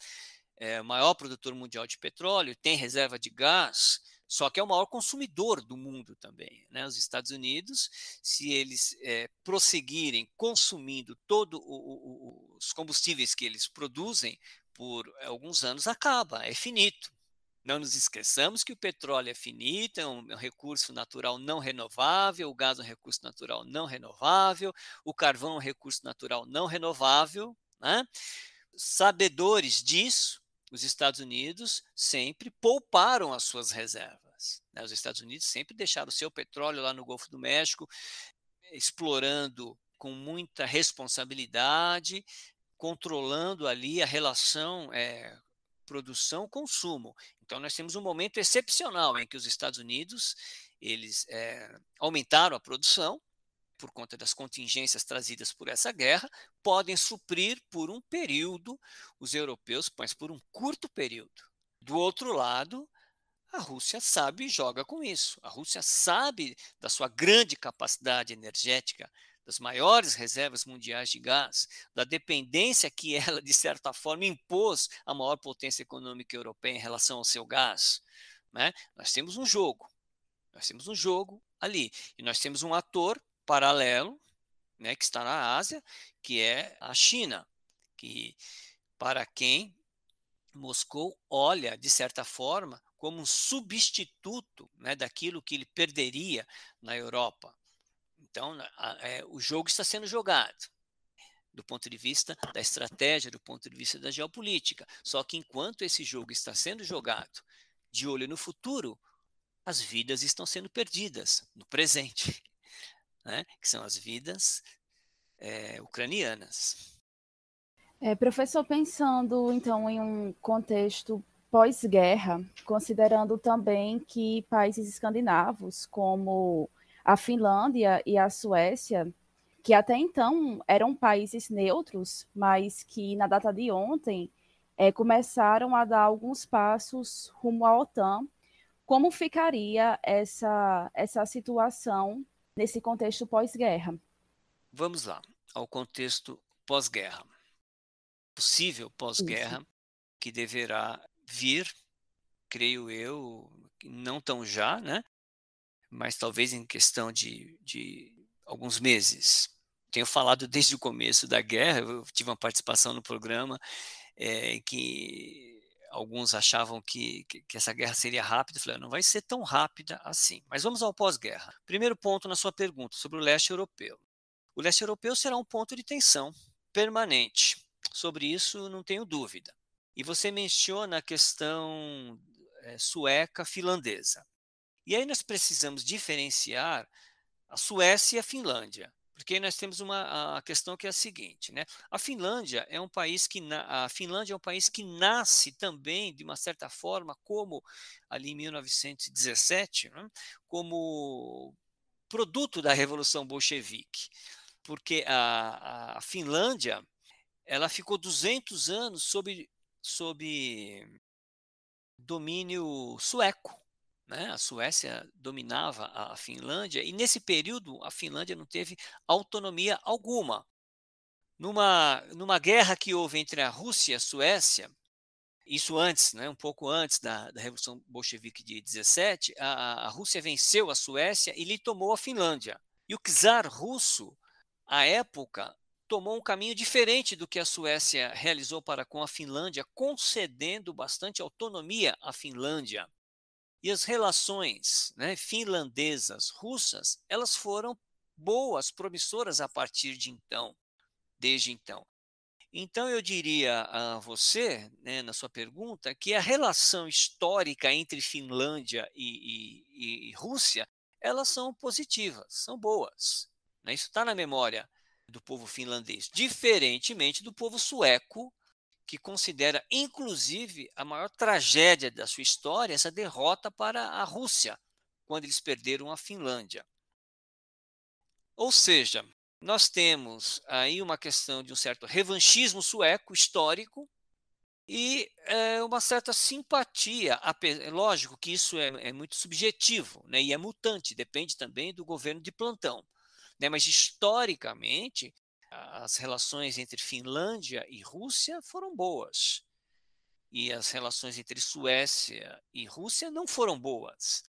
É o maior produtor mundial de petróleo, tem reserva de gás, só que é o maior consumidor do mundo também. Né? Os Estados Unidos, se eles é, prosseguirem consumindo todos os combustíveis que eles produzem por alguns anos, acaba, é finito. Não nos esqueçamos que o petróleo é finito, é é um recurso natural não renovável, o gás é um recurso natural não renovável, o carvão é um recurso natural não renovável. Né? Sabedores disso, os Estados Unidos sempre pouparam as suas reservas. Né? Os Estados Unidos sempre deixaram o seu petróleo lá no Golfo do México, explorando com muita responsabilidade, controlando ali a relação é, produção-consumo. Então nós temos um momento excepcional em que os Estados Unidos eles é, aumentaram a produção por conta das contingências trazidas por essa guerra, podem suprir por um período os europeus, mas por um curto período. Do outro lado, a Rússia sabe e joga com isso. A Rússia sabe da sua grande capacidade energética, das maiores reservas mundiais de gás, da dependência que ela, de certa forma, impôs à maior potência econômica europeia em relação ao seu gás. Né? Nós temos um jogo, nós temos um jogo ali, e nós temos um ator paralelo, né, que está na Ásia, que é a China, que para quem Moscou olha, de certa forma, como um substituto né, daquilo que ele perderia na Europa. Então, a, é, o jogo está sendo jogado do ponto de vista da estratégia, do ponto de vista da geopolítica. Só que enquanto esse jogo está sendo jogado de olho no futuro, as vidas estão sendo perdidas no presente, né? que são as vidas é, ucranianas. É, professor, pensando então em um contexto pós-guerra, considerando também que países escandinavos, como a Finlândia e a Suécia, que até então eram países neutros, mas que na data de ontem é, começaram a dar alguns passos rumo à OTAN. Como ficaria essa, essa situação nesse contexto pós-guerra? Vamos lá, ao contexto pós-guerra. Possível pós-guerra, que deverá vir, creio eu, não tão já, né? mas talvez em questão de, de alguns meses. Tenho falado desde o começo da guerra, eu tive uma participação no programa é, que alguns achavam que, que, que, essa guerra seria rápida. Eu falei, não vai ser tão rápida assim. Mas vamos ao pós-guerra. Primeiro ponto na sua pergunta sobre o leste europeu. O leste europeu será um ponto de tensão permanente. Sobre isso, não tenho dúvida. E você menciona a questão é, sueca-finlandesa. E aí nós precisamos diferenciar a Suécia e a Finlândia, porque nós temos uma a questão que é a seguinte, né? A Finlândia é um país que a Finlândia é um país que nasce também de uma certa forma como ali em 1917, né? como produto da revolução bolchevique, porque a, a Finlândia ela ficou 200 anos sob sob domínio sueco. Né? A Suécia dominava a Finlândia e nesse período a Finlândia não teve autonomia alguma. Numa, numa guerra que houve entre a Rússia e a Suécia, isso antes, né, um pouco antes da, da Revolução Bolchevique de 17, a, a Rússia venceu a Suécia e lhe tomou a Finlândia. E o czar russo, à época, tomou um caminho diferente do que a Suécia realizou para com a Finlândia, concedendo bastante autonomia à Finlândia. E as relações né, finlandesas, russas, elas foram boas, promissoras a partir de então, desde então. Então eu diria a você, né, na sua pergunta, que a relação histórica entre Finlândia e, e, e Rússia, elas são positivas, são boas. Né? Isso está na memória do povo finlandês, diferentemente do povo sueco, que considera, inclusive, a maior tragédia da sua história essa derrota para a Rússia, quando eles perderam a Finlândia. Ou seja, nós temos aí uma questão de um certo revanchismo sueco histórico e é, uma certa simpatia. Lógico que isso é, é, muito subjetivo né, e é mutante, depende também do governo de plantão. Né, mas historicamente, as relações entre Finlândia e Rússia foram boas. E as relações entre Suécia e Rússia não foram boas.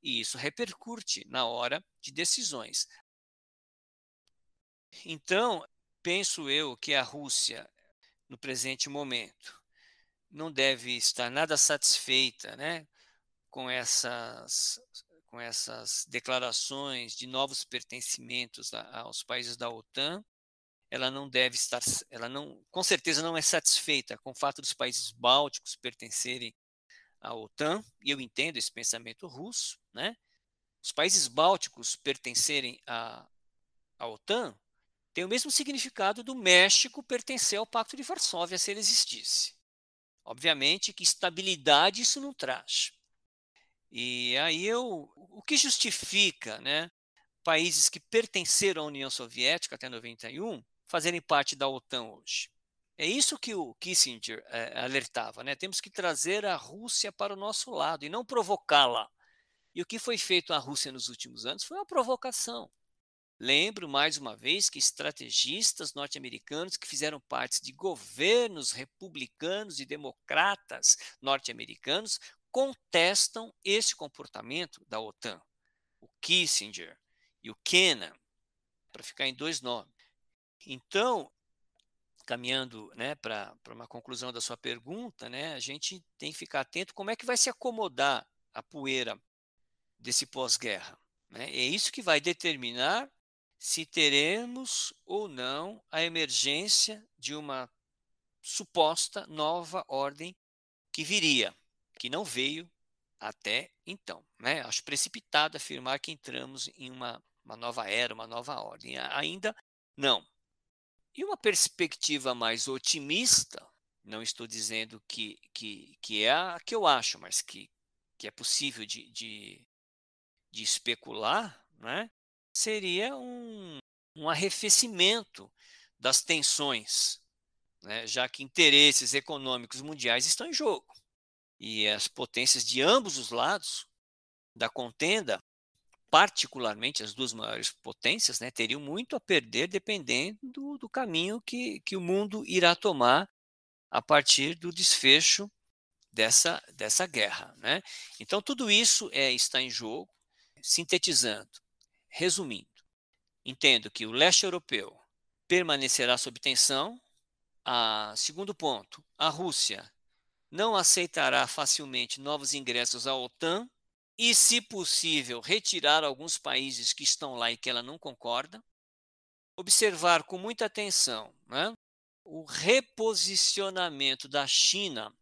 E isso repercute na hora de decisões. Então, penso eu que a Rússia, no presente momento, não deve estar nada satisfeita né, com, essas, com essas declarações de novos pertencimentos aos países da OTAN. Ela não deve estar, ela não, com certeza não é satisfeita com o fato dos países bálticos pertencerem à OTAN, e eu entendo esse pensamento russo, né? Os países bálticos pertencerem à, à OTAN tem o mesmo significado do México pertencer ao Pacto de Varsóvia se ele existisse. Obviamente que estabilidade isso não traz. E aí eu, o que justifica, né, países que pertenceram à União Soviética até 91 fazerem parte da OTAN hoje? É isso que o Kissinger é, alertava, né? Temos que trazer a Rússia para o nosso lado e não provocá-la. E o que foi feito à Rússia nos últimos anos foi uma provocação. Lembro mais uma vez que estrategistas norte-americanos que fizeram parte de governos republicanos e democratas norte-americanos contestam esse comportamento da OTAN. O Kissinger e o Kennan, para ficar em dois nomes. Então, caminhando né, para uma conclusão da sua pergunta, né, a gente tem que ficar atento como é que vai se acomodar a poeira desse pós-guerra. Né? É isso que vai determinar se teremos ou não a emergência de uma suposta nova ordem que viria, que não veio até então. Né? Acho precipitado afirmar que entramos em uma, uma nova era, uma nova ordem. Ainda não. E uma perspectiva mais otimista, não estou dizendo que, que, que é a que eu acho, mas que, que é possível de, de, de especular, né? seria um, um arrefecimento das tensões, né, já que interesses econômicos mundiais estão em jogo. E as potências de ambos os lados da contenda, particularmente as duas maiores potências, né, teriam muito a perder dependendo do, do caminho que, que o mundo irá tomar a partir do desfecho dessa, dessa guerra. Né? Então, tudo isso é, está em jogo, sintetizando. Resumindo, entendo que o leste europeu permanecerá sob tensão. A, segundo ponto, a Rússia não aceitará facilmente novos ingressos à OTAN e, se possível, retirar alguns países que estão lá e que ela não concorda. Observar com muita atenção né, o reposicionamento da China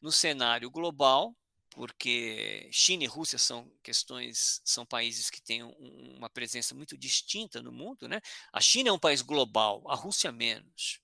no cenário global, porque China e Rússia são questões, são países que têm um, uma presença muito distinta no mundo, né? A China é um país global, a Rússia menos.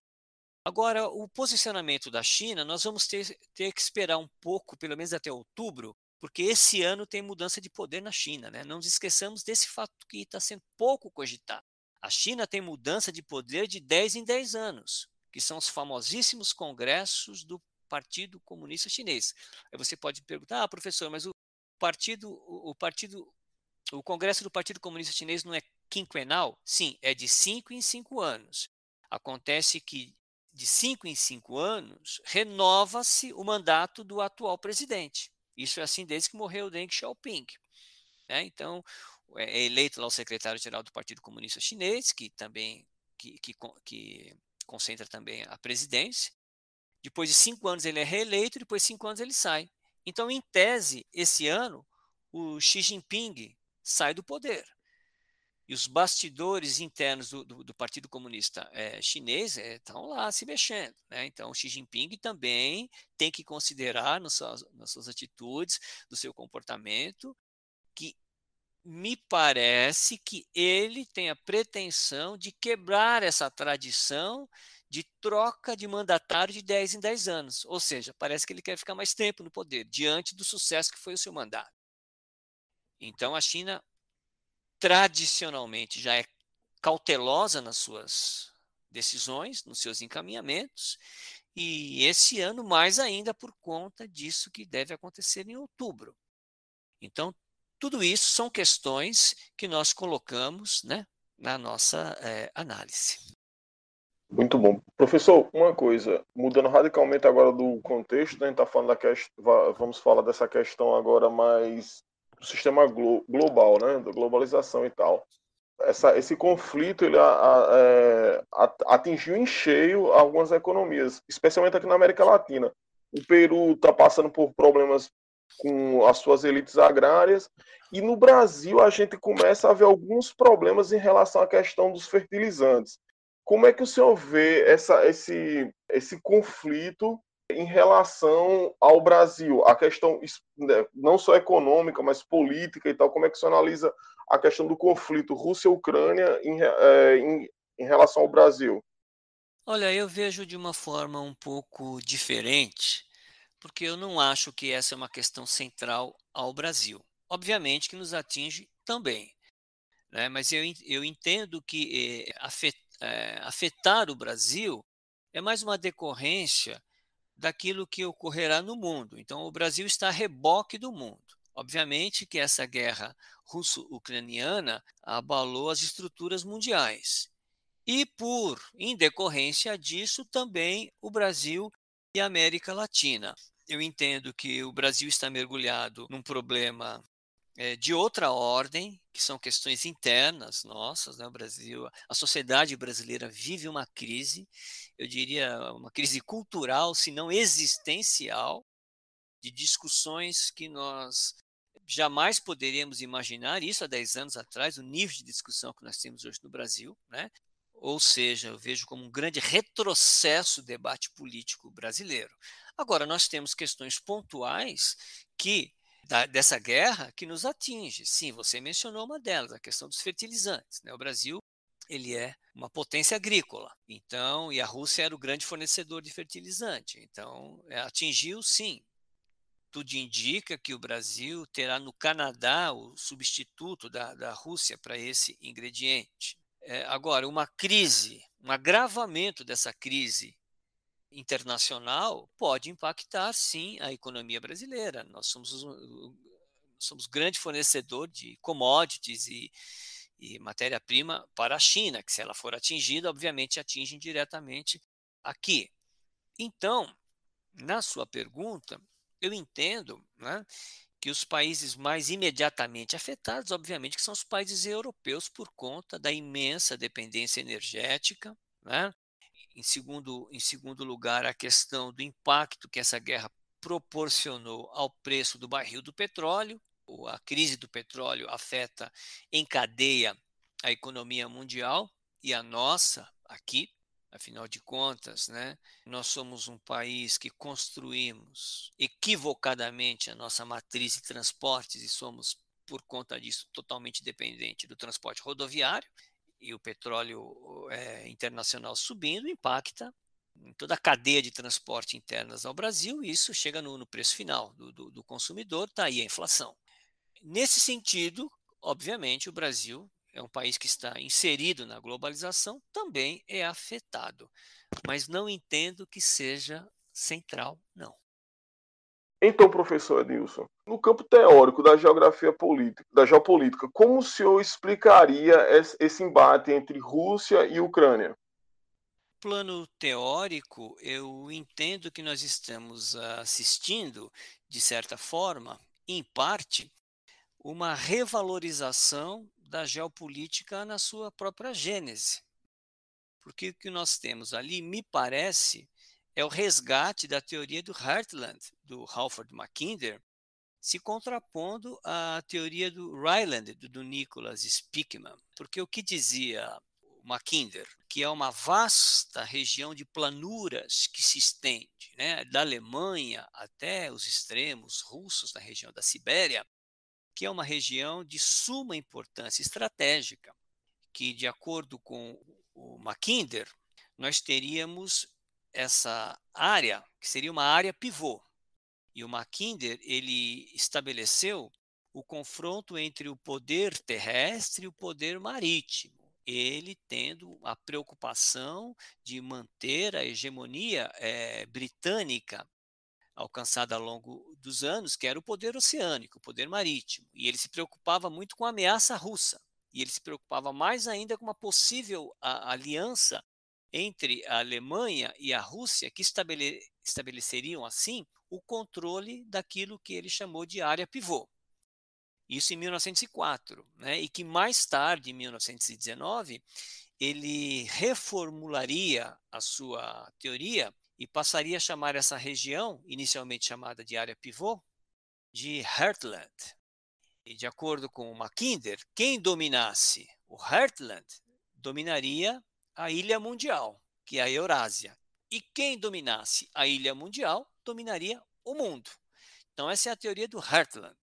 Agora, o posicionamento da China, nós vamos ter, ter que esperar um pouco, pelo menos até outubro, porque esse ano tem mudança de poder na China, né? Não nos esqueçamos desse fato que está sendo pouco cogitado. A China tem mudança de poder de 10 em 10 anos, que são os famosíssimos congressos do Partido Comunista Chinês. Aí você pode perguntar, ah, professor, mas o partido, o, partido, o Congresso do Partido Comunista Chinês não é quinquenal? Sim, é de cinco em cinco anos. Acontece que de cinco em cinco anos renova-se o mandato do atual presidente. Isso é assim desde que morreu Deng Xiaoping. Né? Então, é eleito lá o secretário-geral do Partido Comunista Chinês, que também que, que, que concentra também a presidência. Depois de cinco anos ele é reeleito, depois de cinco anos ele sai. Então, em tese, esse ano, o Xi Jinping sai do poder. E os bastidores internos do, do, do Partido Comunista é, Chinês estão é, lá se mexendo. Né? Então, Xi Jinping também tem que considerar nas suas, nas suas atitudes, do seu comportamento, que me parece que ele tem a pretensão de quebrar essa tradição de troca de mandatário de 10 em 10 anos. Ou seja, parece que ele quer ficar mais tempo no poder, diante do sucesso que foi o seu mandato. Então, a China, tradicionalmente, já é cautelosa nas suas decisões, nos seus encaminhamentos, e esse ano mais ainda por conta disso que deve acontecer em outubro. Então, tudo isso são questões que nós colocamos né, na nossa é, análise. Muito bom. Professor, uma coisa, mudando radicalmente agora do contexto, né, a gente tá falando da questão, vamos falar dessa questão agora mais do sistema glo global, né, da globalização e tal. Essa, esse conflito ele a, a, é, atingiu em cheio algumas economias, especialmente aqui na América Latina. O Peru está passando por problemas com as suas elites agrárias e no Brasil a gente começa a ver alguns problemas em relação à questão dos fertilizantes. Como é que o senhor vê essa, esse, esse conflito em relação ao Brasil? A questão né, não só econômica, mas política e tal. Como é que senhor analisa a questão do conflito Rússia-Ucrânia em, é, em, em relação ao Brasil? Olha, eu vejo de uma forma um pouco diferente, porque eu não acho que essa é uma questão central ao Brasil. Obviamente que nos atinge também, né? mas eu, eu entendo que eh, é, afetar o Brasil é mais uma decorrência daquilo que ocorrerá no mundo. Então, o Brasil está a reboque do mundo. Obviamente que essa guerra russo-ucraniana abalou as estruturas mundiais. E por em decorrência disso também o Brasil e a América Latina. Eu entendo que o Brasil está mergulhado num problema de outra ordem, que são questões internas nossas, né? O Brasil, a sociedade brasileira vive uma crise, eu diria uma crise cultural, se não existencial, de discussões que nós jamais poderíamos imaginar, isso há 10 anos atrás, o nível de discussão que nós temos hoje no Brasil, né? Ou seja, eu vejo como um grande retrocesso o debate político brasileiro. Agora, nós temos questões pontuais que da, dessa guerra que nos atinge. Sim, você mencionou uma delas, a questão dos fertilizantes. Né? O Brasil ele é uma potência agrícola, então e a Rússia era o grande fornecedor de fertilizante. Então é, atingiu, sim. Tudo indica que o Brasil terá no Canadá o substituto da, da Rússia para esse ingrediente. É, agora, uma crise, um agravamento dessa crise internacional pode impactar, sim, a economia brasileira. Nós somos, somos grande fornecedor de commodities e, e matéria-prima para a China, que se ela for atingida, obviamente atinge diretamente aqui. Então, na sua pergunta, eu entendo né, que os países mais imediatamente afetados, obviamente, que são os países europeus por conta da imensa dependência energética, né, em segundo, em segundo lugar, a questão do impacto que essa guerra proporcionou ao preço do barril do petróleo. A crise do petróleo afeta em cadeia a economia mundial e a nossa aqui, afinal de contas, né, nós somos um país que construímos equivocadamente a nossa matriz de transportes e somos, por conta disso, totalmente dependente do transporte rodoviário e o petróleo é, internacional subindo impacta em toda a cadeia de transporte internas ao Brasil e isso chega no, no preço final do, do, do consumidor, está aí a inflação. Nesse sentido, obviamente, o Brasil é um país que está inserido na globalização, também é afetado, mas não entendo que seja central, não. Então, professor Edilson, no campo teórico da geografia política, da geopolítica, como o senhor explicaria esse embate entre Rússia e Ucrânia? Plano teórico, eu entendo que nós estamos assistindo, de certa forma, em parte, uma revalorização da geopolítica na sua própria gênese. Porque o que nós temos ali, me parece, é o resgate da teoria do Heartland, do Halford Mackinder, se contrapondo à teoria do Ryland, do, do Nicholas Spickman. Porque o que dizia Mackinder, que é uma vasta região de planuras que se estende, né, da Alemanha até os extremos russos na região da Sibéria, que é uma região de suma importância estratégica, que, de acordo com o Mackinder, nós teríamos essa área, que seria uma área pivô. E o Mackinder, ele estabeleceu o confronto entre o poder terrestre e o poder marítimo ele tendo a preocupação de manter a hegemonia é, britânica alcançada ao longo dos anos, que era o poder oceânico, o poder marítimo. E ele se preocupava muito com a ameaça russa. E ele se preocupava mais ainda com uma possível a, aliança entre a Alemanha e a Rússia, que estabele, estabeleceriam, assim, o controle daquilo que ele chamou de área pivô. Isso em 1904, né? e que mais tarde, em 1919, ele reformularia a sua teoria e passaria a chamar essa região, inicialmente chamada de área pivô, de Heartland. E de acordo com Mackinder, quem dominasse o Heartland dominaria a ilha mundial, que é a Eurásia. E quem dominasse a ilha mundial dominaria o mundo. Então, essa é a teoria do Heartland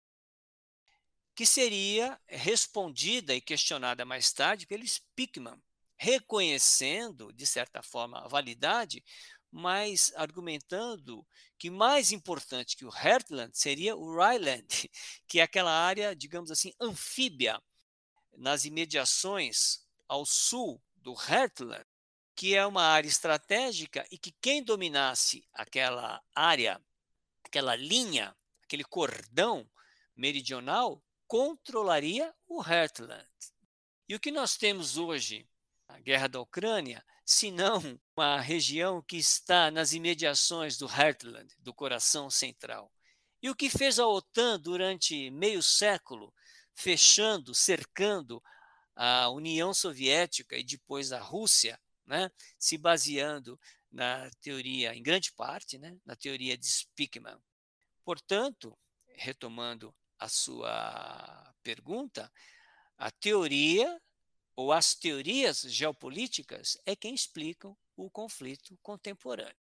que seria respondida e questionada mais tarde pelo Spickman, reconhecendo, de certa forma, a validade, mas argumentando que mais importante que o Heartland seria o Ryland, que é aquela área, digamos assim, anfíbia, nas imediações ao sul do Heartland, que é uma área estratégica e que quem dominasse aquela área, aquela linha, aquele cordão meridional, controlaria o Heartland. E o que nós temos hoje, a guerra da Ucrânia, se não uma região que está nas imediações do Heartland, do coração central. E o que fez a OTAN durante meio século, fechando, cercando a União Soviética e depois a Rússia, né, se baseando na teoria, em grande parte, né, na teoria de Spickman. Portanto, retomando a sua pergunta, a teoria ou as teorias geopolíticas é quem explicam o conflito contemporâneo.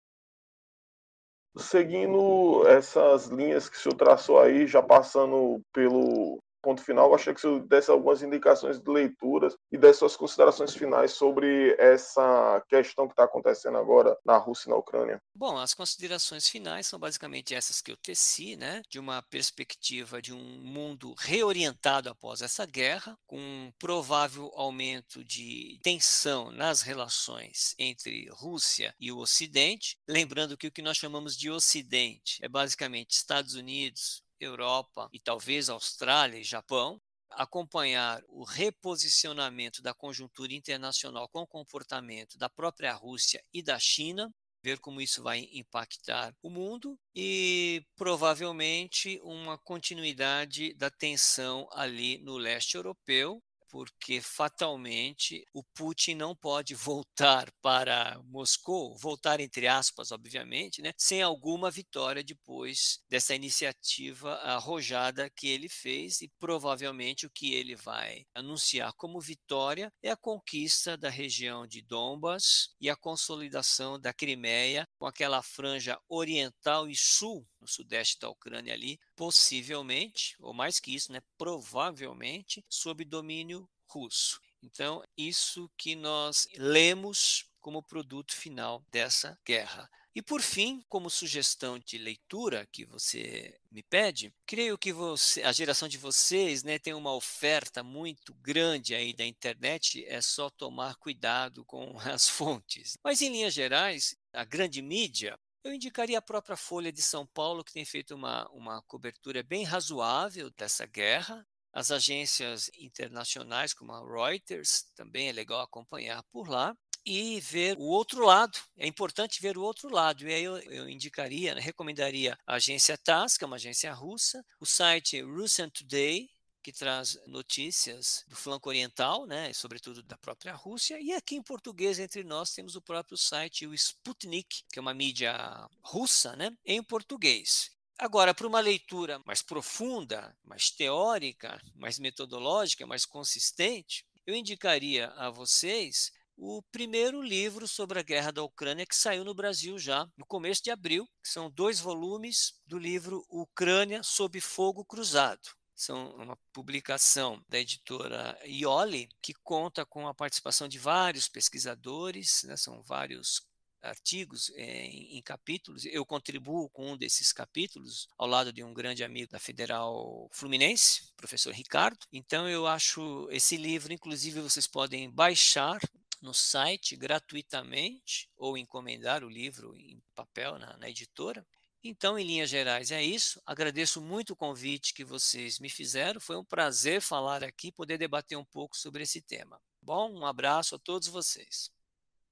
Seguindo essas linhas que o senhor traçou aí, já passando pelo ponto final, gostaria que você desse algumas indicações de leituras e desse suas considerações finais sobre essa questão que está acontecendo agora na Rússia e na Ucrânia. Bom, as considerações finais são basicamente essas que eu teci, né? De uma perspectiva de um mundo reorientado após essa guerra, com um provável aumento de tensão nas relações entre Rússia e o Ocidente. Lembrando que o que nós chamamos de Ocidente é basicamente Estados Unidos, Europa e talvez Austrália e Japão, acompanhar o reposicionamento da conjuntura internacional com o comportamento da própria Rússia e da China, ver como isso vai impactar o mundo e provavelmente uma continuidade da tensão ali no leste europeu, porque fatalmente o Putin não pode voltar para Moscou, voltar entre aspas, obviamente, né, sem alguma vitória depois dessa iniciativa arrojada que ele fez e provavelmente o que ele vai anunciar como vitória é a conquista da região de Donbas e a consolidação da Crimeia com aquela franja oriental e sul no sudeste da Ucrânia ali, possivelmente, ou mais que isso, né, provavelmente, sob domínio russo. Então, isso que nós lemos como produto final dessa guerra. E por fim, como sugestão de leitura que você me pede, creio que você, a geração de vocês né, tem uma oferta muito grande aí da internet, é só tomar cuidado com as fontes. Mas em linhas gerais, a grande mídia eu indicaria a própria Folha de São Paulo, que tem feito uma, uma cobertura bem razoável dessa guerra. As agências internacionais, como a Reuters, também é legal acompanhar por lá. E ver o outro lado, é importante ver o outro lado. E aí eu, eu indicaria, recomendaria a agência TASS, que é uma agência russa, o site Russian Today, que traz notícias do flanco oriental, né, sobretudo da própria Rússia, e aqui em português entre nós temos o próprio site o Sputnik, que é uma mídia russa, né, em português. Agora, para uma leitura mais profunda, mais teórica, mais metodológica, mais consistente, eu indicaria a vocês o primeiro livro sobre a guerra da Ucrânia que saiu no Brasil já no começo de abril, que são dois volumes do livro Ucrânia sob fogo cruzado são uma publicação da editora Ioli, que conta com a participação de vários pesquisadores, né, são vários artigos é, em, em, capítulos. Eu contribuo com um desses capítulos ao lado de um grande amigo da Federal Fluminense, professor Ricardo. Então eu acho esse livro, inclusive vocês podem baixar no site gratuitamente ou encomendar o livro em papel na, na editora. Então, em linhas gerais, é isso. Agradeço muito o convite que vocês me fizeram. Foi um prazer falar aqui, poder debater um pouco sobre esse tema. Bom, um abraço a todos vocês.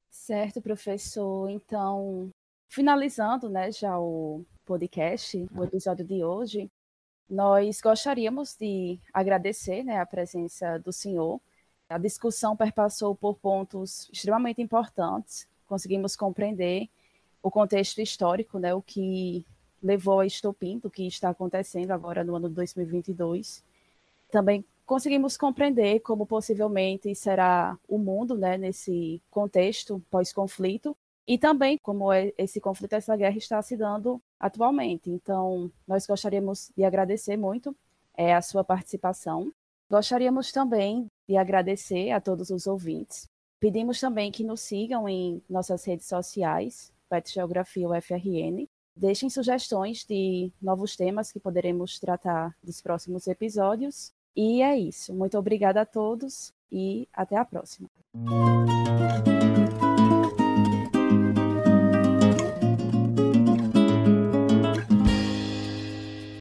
Certo, professor. Então, finalizando, né, já o podcast, o episódio de hoje, nós gostaríamos de agradecer, né, a presença do senhor. A discussão perpassou por pontos extremamente importantes. Conseguimos compreender o contexto histórico, né, o que levou a estopim do que está acontecendo agora no ano de 2022. Também conseguimos compreender como possivelmente será o mundo né, nesse contexto pós-conflito e também como é esse conflito, essa guerra está se dando atualmente. Então, nós gostaríamos de agradecer muito é, a sua participação. Gostaríamos também de agradecer a todos os ouvintes. Pedimos também que nos sigam em nossas redes sociais, PET Geografia UFRN. Deixem sugestões de novos temas que poderemos tratar dos próximos episódios. E é isso. Muito obrigada a todos e até a próxima.